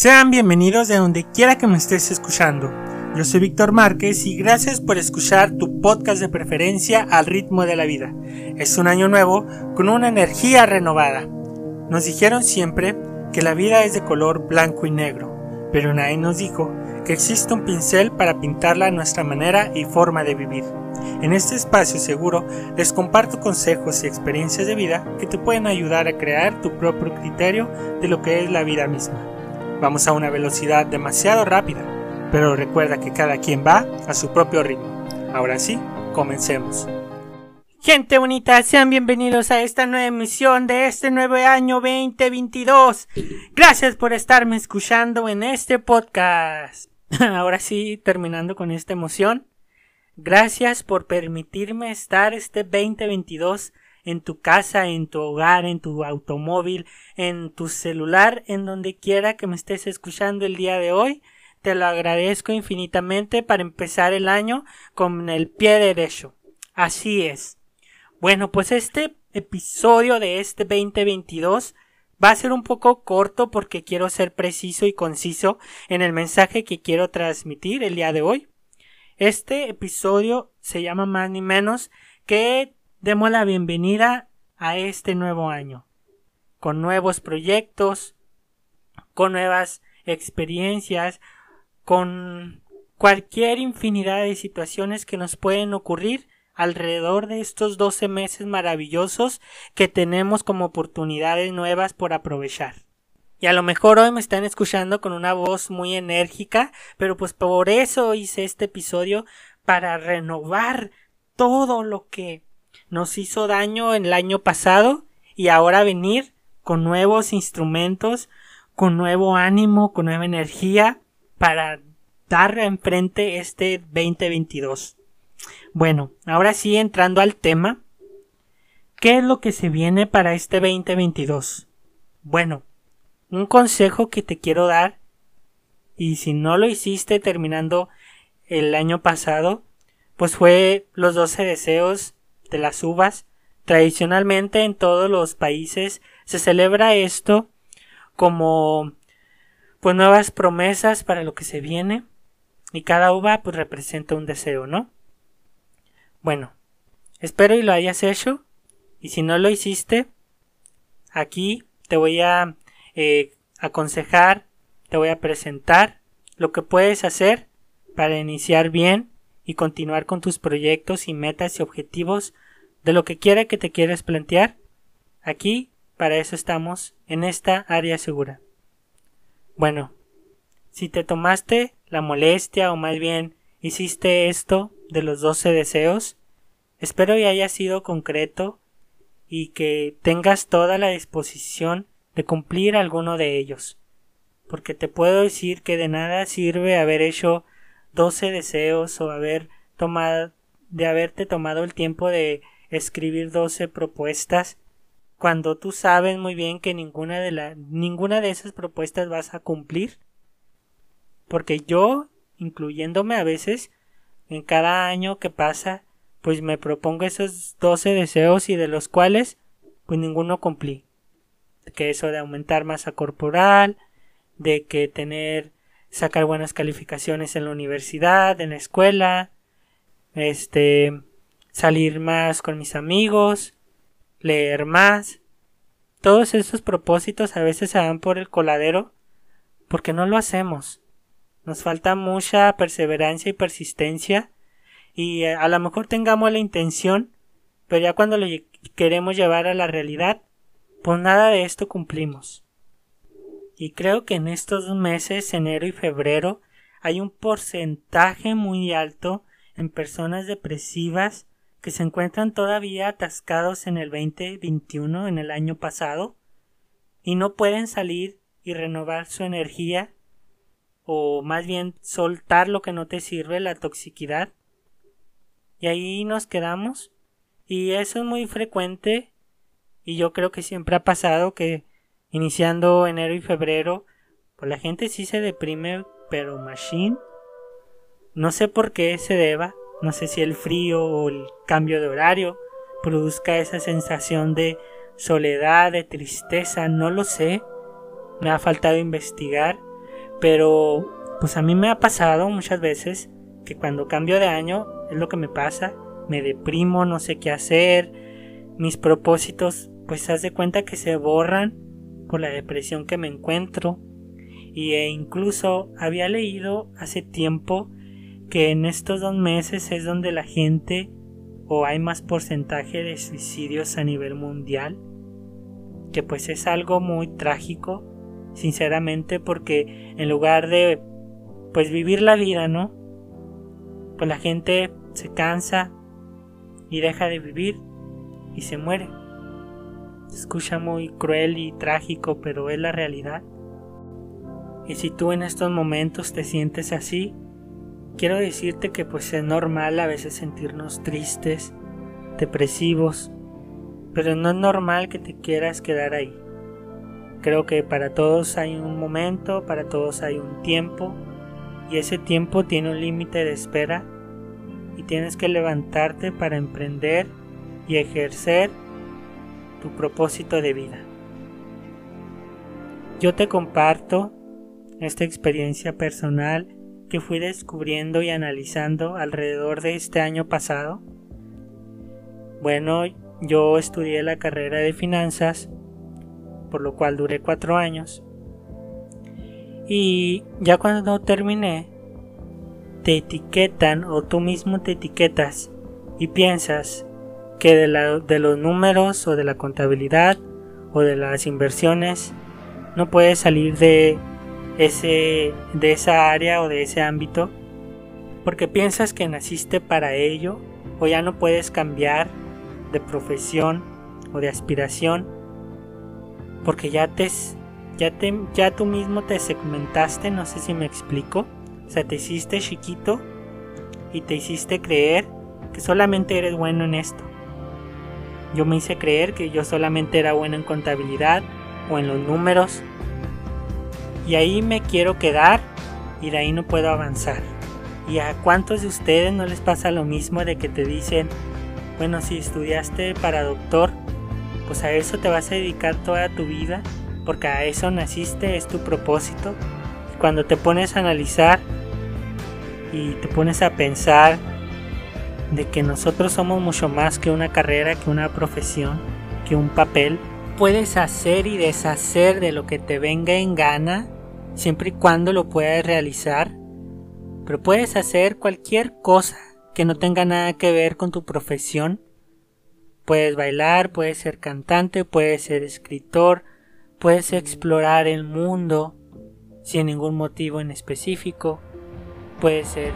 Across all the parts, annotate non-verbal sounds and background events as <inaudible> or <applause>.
Sean bienvenidos de donde quiera que me estés escuchando. Yo soy Víctor Márquez y gracias por escuchar tu podcast de preferencia al ritmo de la vida. Es un año nuevo con una energía renovada. Nos dijeron siempre que la vida es de color blanco y negro, pero nadie nos dijo que existe un pincel para pintarla a nuestra manera y forma de vivir. En este espacio seguro les comparto consejos y experiencias de vida que te pueden ayudar a crear tu propio criterio de lo que es la vida misma. Vamos a una velocidad demasiado rápida, pero recuerda que cada quien va a su propio ritmo. Ahora sí, comencemos. Gente bonita, sean bienvenidos a esta nueva emisión de este nuevo año 2022. Gracias por estarme escuchando en este podcast. <laughs> Ahora sí, terminando con esta emoción. Gracias por permitirme estar este 2022 en tu casa, en tu hogar, en tu automóvil, en tu celular, en donde quiera que me estés escuchando el día de hoy. Te lo agradezco infinitamente para empezar el año con el pie derecho. Así es. Bueno, pues este episodio de este 2022 va a ser un poco corto porque quiero ser preciso y conciso en el mensaje que quiero transmitir el día de hoy. Este episodio se llama más ni menos que demos la bienvenida a este nuevo año, con nuevos proyectos, con nuevas experiencias, con cualquier infinidad de situaciones que nos pueden ocurrir alrededor de estos 12 meses maravillosos que tenemos como oportunidades nuevas por aprovechar. Y a lo mejor hoy me están escuchando con una voz muy enérgica, pero pues por eso hice este episodio para renovar todo lo que nos hizo daño el año pasado y ahora venir con nuevos instrumentos, con nuevo ánimo, con nueva energía para dar enfrente este 2022. Bueno, ahora sí entrando al tema, ¿qué es lo que se viene para este 2022? Bueno, un consejo que te quiero dar y si no lo hiciste terminando el año pasado, pues fue los 12 deseos de las uvas. Tradicionalmente en todos los países se celebra esto como pues nuevas promesas para lo que se viene y cada uva pues representa un deseo, ¿no? Bueno, espero y lo hayas hecho y si no lo hiciste, aquí te voy a eh, aconsejar, te voy a presentar lo que puedes hacer para iniciar bien y continuar con tus proyectos y metas y objetivos de lo que quiera que te quieras plantear. Aquí, para eso estamos, en esta área segura. Bueno, si te tomaste la molestia o más bien hiciste esto de los doce deseos, espero que haya sido concreto y que tengas toda la disposición de cumplir alguno de ellos. Porque te puedo decir que de nada sirve haber hecho doce deseos o haber tomado de haberte tomado el tiempo de escribir doce propuestas cuando tú sabes muy bien que ninguna de la, ninguna de esas propuestas vas a cumplir porque yo incluyéndome a veces en cada año que pasa pues me propongo esos doce deseos y de los cuales pues ninguno cumplí. Que eso de aumentar masa corporal, de que tener, sacar buenas calificaciones en la universidad, en la escuela, este, salir más con mis amigos, leer más. Todos esos propósitos a veces se dan por el coladero porque no lo hacemos. Nos falta mucha perseverancia y persistencia y a lo mejor tengamos la intención, pero ya cuando lo queremos llevar a la realidad, pues nada de esto cumplimos. Y creo que en estos meses, enero y febrero, hay un porcentaje muy alto en personas depresivas que se encuentran todavía atascados en el 2021, en el año pasado, y no pueden salir y renovar su energía, o más bien soltar lo que no te sirve, la toxicidad. Y ahí nos quedamos, y eso es muy frecuente y yo creo que siempre ha pasado que iniciando enero y febrero, pues la gente sí se deprime, pero machine. No sé por qué se deba, no sé si el frío o el cambio de horario produzca esa sensación de soledad, de tristeza, no lo sé. Me ha faltado investigar, Pero pues a mí me ha pasado muchas veces que cuando cambio de año es lo que me pasa, me deprimo, no sé qué hacer, mis propósitos pues haz de cuenta que se borran por la depresión que me encuentro. Y e incluso había leído hace tiempo que en estos dos meses es donde la gente o hay más porcentaje de suicidios a nivel mundial que pues es algo muy trágico sinceramente porque en lugar de pues vivir la vida no pues la gente se cansa y deja de vivir y se muere se escucha muy cruel y trágico pero es la realidad y si tú en estos momentos te sientes así quiero decirte que pues es normal a veces sentirnos tristes, depresivos, pero no es normal que te quieras quedar ahí. Creo que para todos hay un momento, para todos hay un tiempo, y ese tiempo tiene un límite de espera, y tienes que levantarte para emprender y ejercer tu propósito de vida. Yo te comparto esta experiencia personal que fui descubriendo y analizando alrededor de este año pasado? Bueno, yo estudié la carrera de finanzas, por lo cual duré cuatro años. Y ya cuando terminé, te etiquetan o tú mismo te etiquetas y piensas que de, de los números o de la contabilidad o de las inversiones no puedes salir de ese, de esa área o de ese ámbito porque piensas que naciste para ello o ya no puedes cambiar de profesión o de aspiración porque ya te ya te ya tú mismo te segmentaste, no sé si me explico, o sea, te hiciste chiquito y te hiciste creer que solamente eres bueno en esto. Yo me hice creer que yo solamente era bueno en contabilidad o en los números y ahí me quiero quedar y de ahí no puedo avanzar. ¿Y a cuántos de ustedes no les pasa lo mismo de que te dicen, bueno, si estudiaste para doctor, pues a eso te vas a dedicar toda tu vida, porque a eso naciste, es tu propósito. Y cuando te pones a analizar y te pones a pensar de que nosotros somos mucho más que una carrera, que una profesión, que un papel, puedes hacer y deshacer de lo que te venga en gana siempre y cuando lo puedas realizar, pero puedes hacer cualquier cosa que no tenga nada que ver con tu profesión. Puedes bailar, puedes ser cantante, puedes ser escritor, puedes explorar el mundo sin ningún motivo en específico, puedes ser,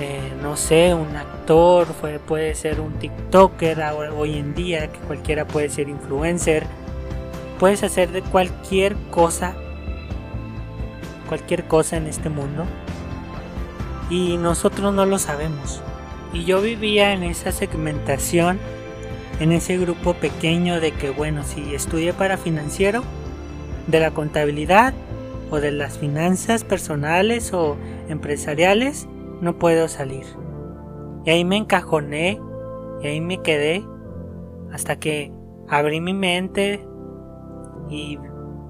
eh, no sé, un actor, puede ser un TikToker hoy en día, que cualquiera puede ser influencer, puedes hacer de cualquier cosa cualquier cosa en este mundo y nosotros no lo sabemos. Y yo vivía en esa segmentación, en ese grupo pequeño de que, bueno, si estudié para financiero, de la contabilidad o de las finanzas personales o empresariales, no puedo salir. Y ahí me encajoné y ahí me quedé hasta que abrí mi mente y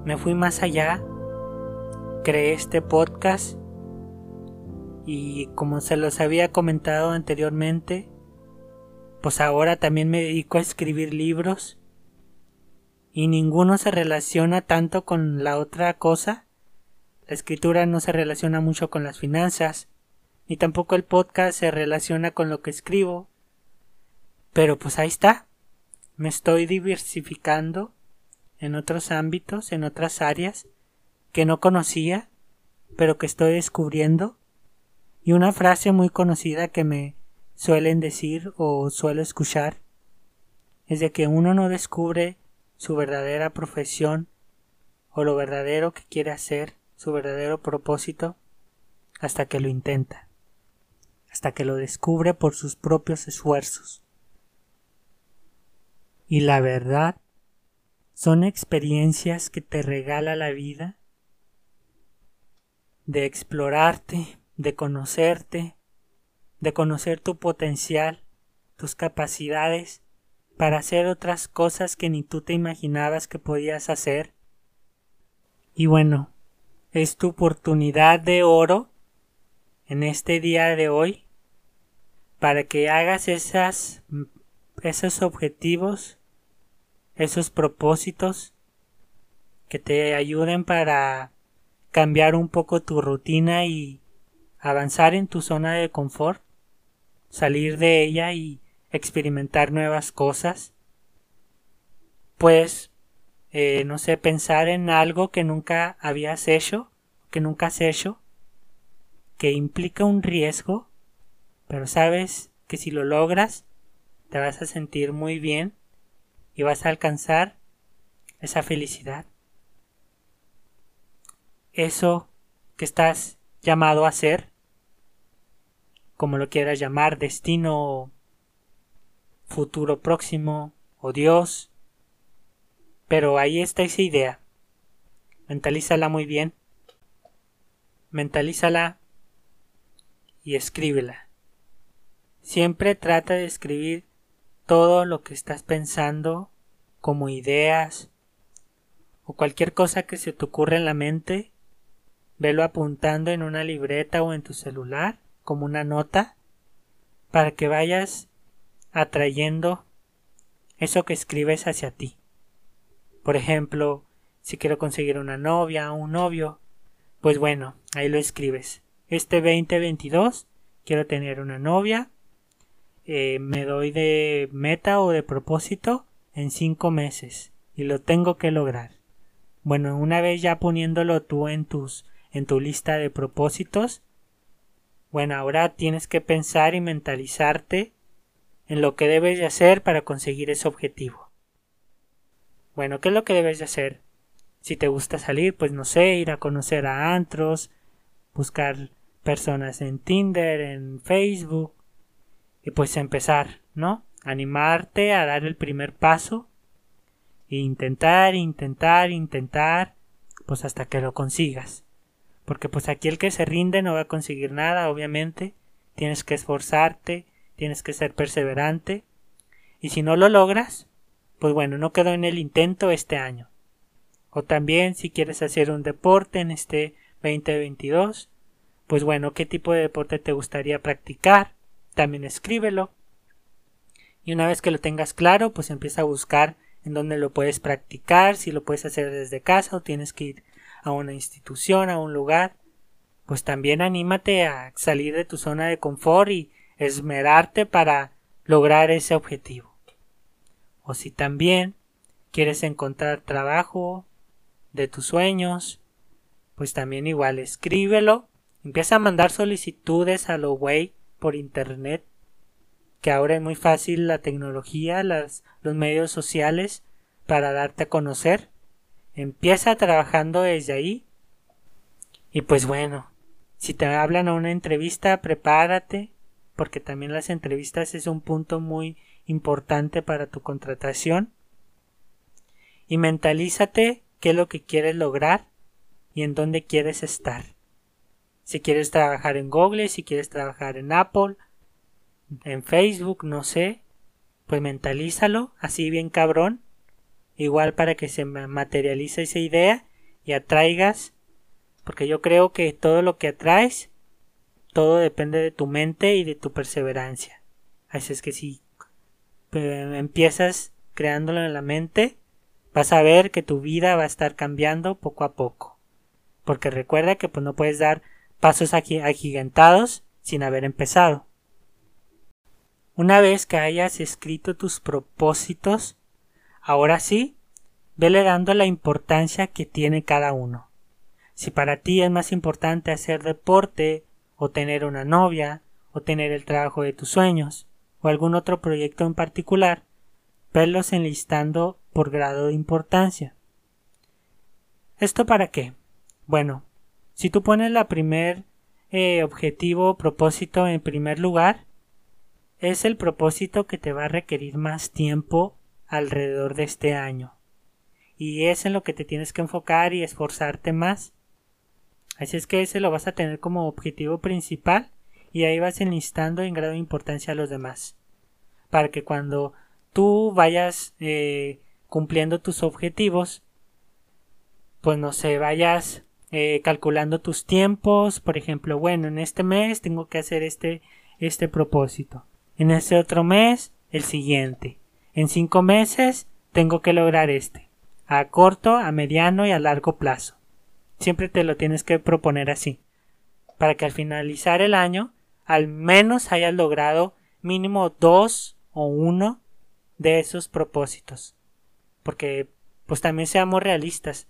me fui más allá creé este podcast y como se los había comentado anteriormente, pues ahora también me dedico a escribir libros y ninguno se relaciona tanto con la otra cosa. La escritura no se relaciona mucho con las finanzas, ni tampoco el podcast se relaciona con lo que escribo. Pero pues ahí está. Me estoy diversificando en otros ámbitos, en otras áreas, que no conocía, pero que estoy descubriendo, y una frase muy conocida que me suelen decir o suelo escuchar es de que uno no descubre su verdadera profesión o lo verdadero que quiere hacer, su verdadero propósito, hasta que lo intenta, hasta que lo descubre por sus propios esfuerzos. Y la verdad son experiencias que te regala la vida de explorarte, de conocerte, de conocer tu potencial, tus capacidades, para hacer otras cosas que ni tú te imaginabas que podías hacer. Y bueno, es tu oportunidad de oro en este día de hoy para que hagas esas, esos objetivos, esos propósitos que te ayuden para cambiar un poco tu rutina y avanzar en tu zona de confort, salir de ella y experimentar nuevas cosas. Pues, eh, no sé, pensar en algo que nunca habías hecho, que nunca has hecho, que implica un riesgo, pero sabes que si lo logras, te vas a sentir muy bien y vas a alcanzar esa felicidad. Eso que estás llamado a ser, como lo quieras llamar, destino, futuro próximo o Dios, pero ahí está esa idea. Mentalízala muy bien. Mentalízala y escríbela. Siempre trata de escribir todo lo que estás pensando como ideas o cualquier cosa que se te ocurra en la mente. Velo apuntando en una libreta o en tu celular como una nota para que vayas atrayendo eso que escribes hacia ti. Por ejemplo, si quiero conseguir una novia o un novio, pues bueno, ahí lo escribes este 2022 quiero tener una novia. Eh, me doy de meta o de propósito en cinco meses y lo tengo que lograr. Bueno, una vez ya poniéndolo tú en tus en tu lista de propósitos, bueno, ahora tienes que pensar y mentalizarte en lo que debes de hacer para conseguir ese objetivo. Bueno, ¿qué es lo que debes de hacer? Si te gusta salir, pues no sé, ir a conocer a antros, buscar personas en Tinder, en Facebook, y pues empezar, ¿no? Animarte a dar el primer paso e intentar, intentar, intentar, pues hasta que lo consigas. Porque pues aquí el que se rinde no va a conseguir nada, obviamente. Tienes que esforzarte, tienes que ser perseverante. Y si no lo logras, pues bueno, no quedó en el intento este año. O también si quieres hacer un deporte en este 2022, pues bueno, qué tipo de deporte te gustaría practicar, también escríbelo. Y una vez que lo tengas claro, pues empieza a buscar en dónde lo puedes practicar, si lo puedes hacer desde casa o tienes que ir a una institución, a un lugar. Pues también anímate a salir de tu zona de confort y esmerarte para lograr ese objetivo. O si también quieres encontrar trabajo de tus sueños, pues también igual escríbelo Empieza a mandar solicitudes a lo güey por internet, que ahora es muy fácil la tecnología, los medios sociales para darte a conocer. Empieza trabajando desde ahí. Y pues bueno, si te hablan a una entrevista, prepárate, porque también las entrevistas es un punto muy importante para tu contratación. Y mentalízate qué es lo que quieres lograr y en dónde quieres estar. Si quieres trabajar en Google, si quieres trabajar en Apple, en Facebook, no sé, pues mentalízalo, así bien cabrón, igual para que se materialice esa idea y atraigas, porque yo creo que todo lo que atraes, todo depende de tu mente y de tu perseverancia. Así es que si empiezas creándolo en la mente, vas a ver que tu vida va a estar cambiando poco a poco. Porque recuerda que pues no puedes dar pasos agigantados sin haber empezado. Una vez que hayas escrito tus propósitos, ahora sí, vele dando la importancia que tiene cada uno. Si para ti es más importante hacer deporte, o tener una novia, o tener el trabajo de tus sueños, o algún otro proyecto en particular, verlos enlistando por grado de importancia. ¿Esto para qué? Bueno, si tú pones la primer eh, objetivo propósito en primer lugar, es el propósito que te va a requerir más tiempo alrededor de este año. Y es en lo que te tienes que enfocar y esforzarte más. Así es que ese lo vas a tener como objetivo principal y ahí vas enlistando en grado de importancia a los demás. Para que cuando tú vayas eh, cumpliendo tus objetivos, pues no se vayas eh, calculando tus tiempos, por ejemplo, bueno, en este mes tengo que hacer este, este propósito, en este otro mes el siguiente, en cinco meses tengo que lograr este, a corto, a mediano y a largo plazo. Siempre te lo tienes que proponer así, para que al finalizar el año al menos hayas logrado mínimo dos o uno de esos propósitos. Porque pues también seamos realistas.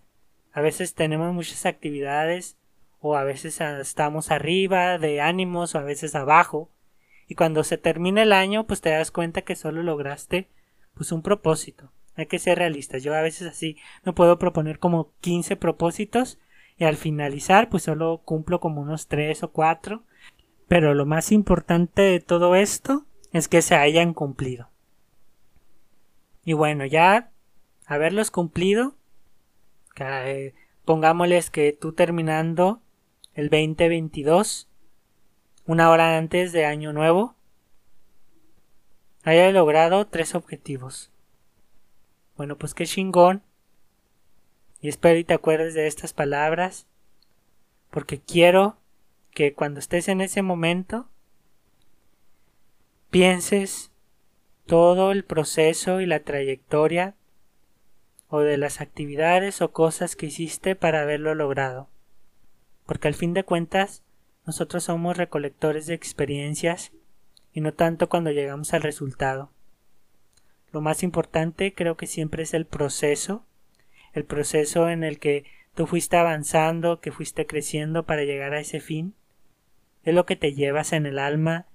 A veces tenemos muchas actividades o a veces estamos arriba de ánimos o a veces abajo. Y cuando se termina el año pues te das cuenta que solo lograste pues un propósito. Hay que ser realistas. Yo a veces así me puedo proponer como 15 propósitos y al finalizar pues solo cumplo como unos 3 o 4. Pero lo más importante de todo esto es que se hayan cumplido. Y bueno, ya haberlos cumplido, eh, pongámosles que tú terminando el 2022, una hora antes de Año Nuevo, haya logrado tres objetivos. Bueno, pues qué chingón. Y espero y te acuerdes de estas palabras, porque quiero que cuando estés en ese momento, pienses todo el proceso y la trayectoria o de las actividades o cosas que hiciste para haberlo logrado. Porque al fin de cuentas, nosotros somos recolectores de experiencias y no tanto cuando llegamos al resultado. Lo más importante creo que siempre es el proceso, el proceso en el que tú fuiste avanzando, que fuiste creciendo para llegar a ese fin. Es lo que te llevas en el alma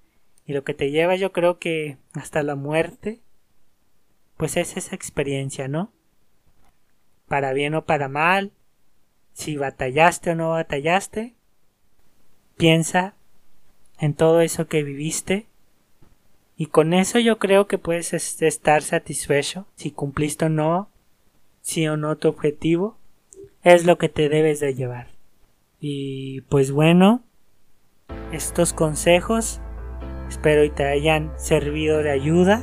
y lo que te lleva yo creo que hasta la muerte, pues es esa experiencia, ¿no? Para bien o para mal, si batallaste o no batallaste, piensa en todo eso que viviste y con eso yo creo que puedes estar satisfecho si cumpliste o no, si o no tu objetivo, es lo que te debes de llevar. Y pues bueno, estos consejos Espero y te hayan servido de ayuda.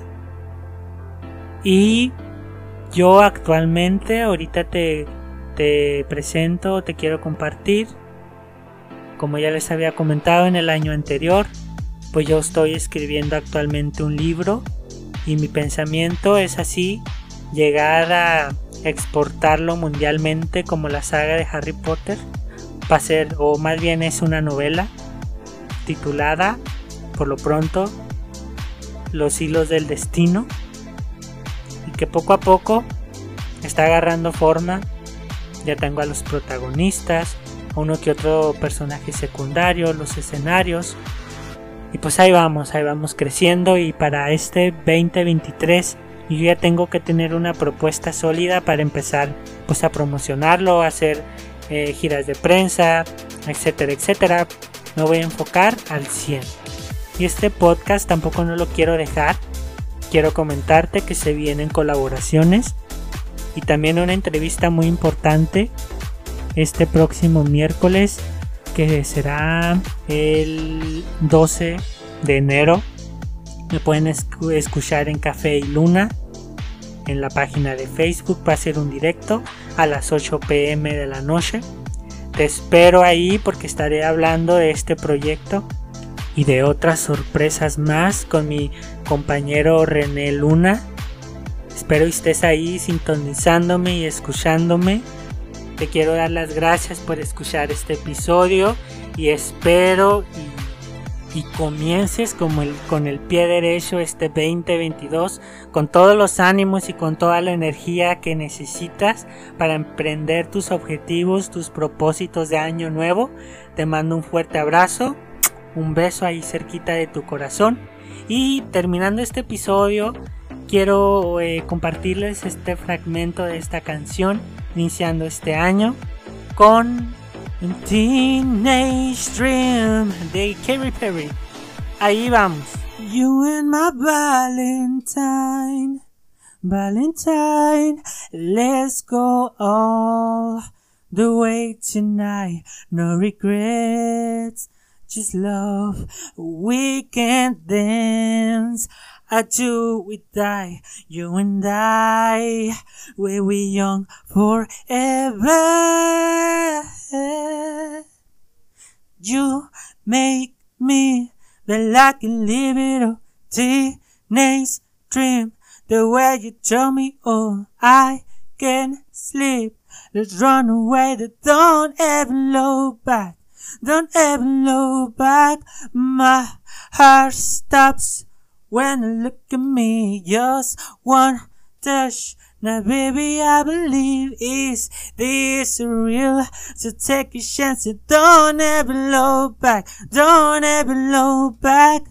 Y yo actualmente, ahorita te, te presento, te quiero compartir. Como ya les había comentado en el año anterior, pues yo estoy escribiendo actualmente un libro y mi pensamiento es así, llegar a exportarlo mundialmente como la saga de Harry Potter, va a ser, o más bien es una novela titulada por lo pronto los hilos del destino y que poco a poco está agarrando forma. Ya tengo a los protagonistas, a uno que otro personaje secundario, los escenarios. Y pues ahí vamos, ahí vamos creciendo y para este 2023 yo ya tengo que tener una propuesta sólida para empezar pues a promocionarlo, a hacer eh, giras de prensa, etcétera, etcétera. Me voy a enfocar al 100. Y este podcast tampoco no lo quiero dejar. Quiero comentarte que se vienen colaboraciones y también una entrevista muy importante este próximo miércoles que será el 12 de enero. Me pueden escuchar en Café y Luna en la página de Facebook. Va a ser un directo a las 8 pm de la noche. Te espero ahí porque estaré hablando de este proyecto y de otras sorpresas más con mi compañero René Luna. Espero estés ahí sintonizándome y escuchándome. Te quiero dar las gracias por escuchar este episodio y espero y, comiences como el, con el pie derecho este 2022 con todos los ánimos y con toda la energía que necesitas para emprender tus objetivos, tus propósitos de año nuevo. Te mando un fuerte abrazo un beso ahí cerquita de tu corazón. Y terminando este episodio, quiero eh, compartirles este fragmento de esta canción, iniciando este año, con Teenage Dream de Katy Perry. Ahí vamos. You and my Valentine, Valentine, let's go all the way tonight, no regrets. Just love. We can dance. I until we die. You and I, we we young forever. You make me feel like a little teenage dream. The way you tell me, oh, I can sleep. Let's run away, don't ever look back. Don't ever look back. My heart stops when you look at me. Just one touch. Now, baby, I believe is this real? So take a chance and don't ever look back. Don't ever look back.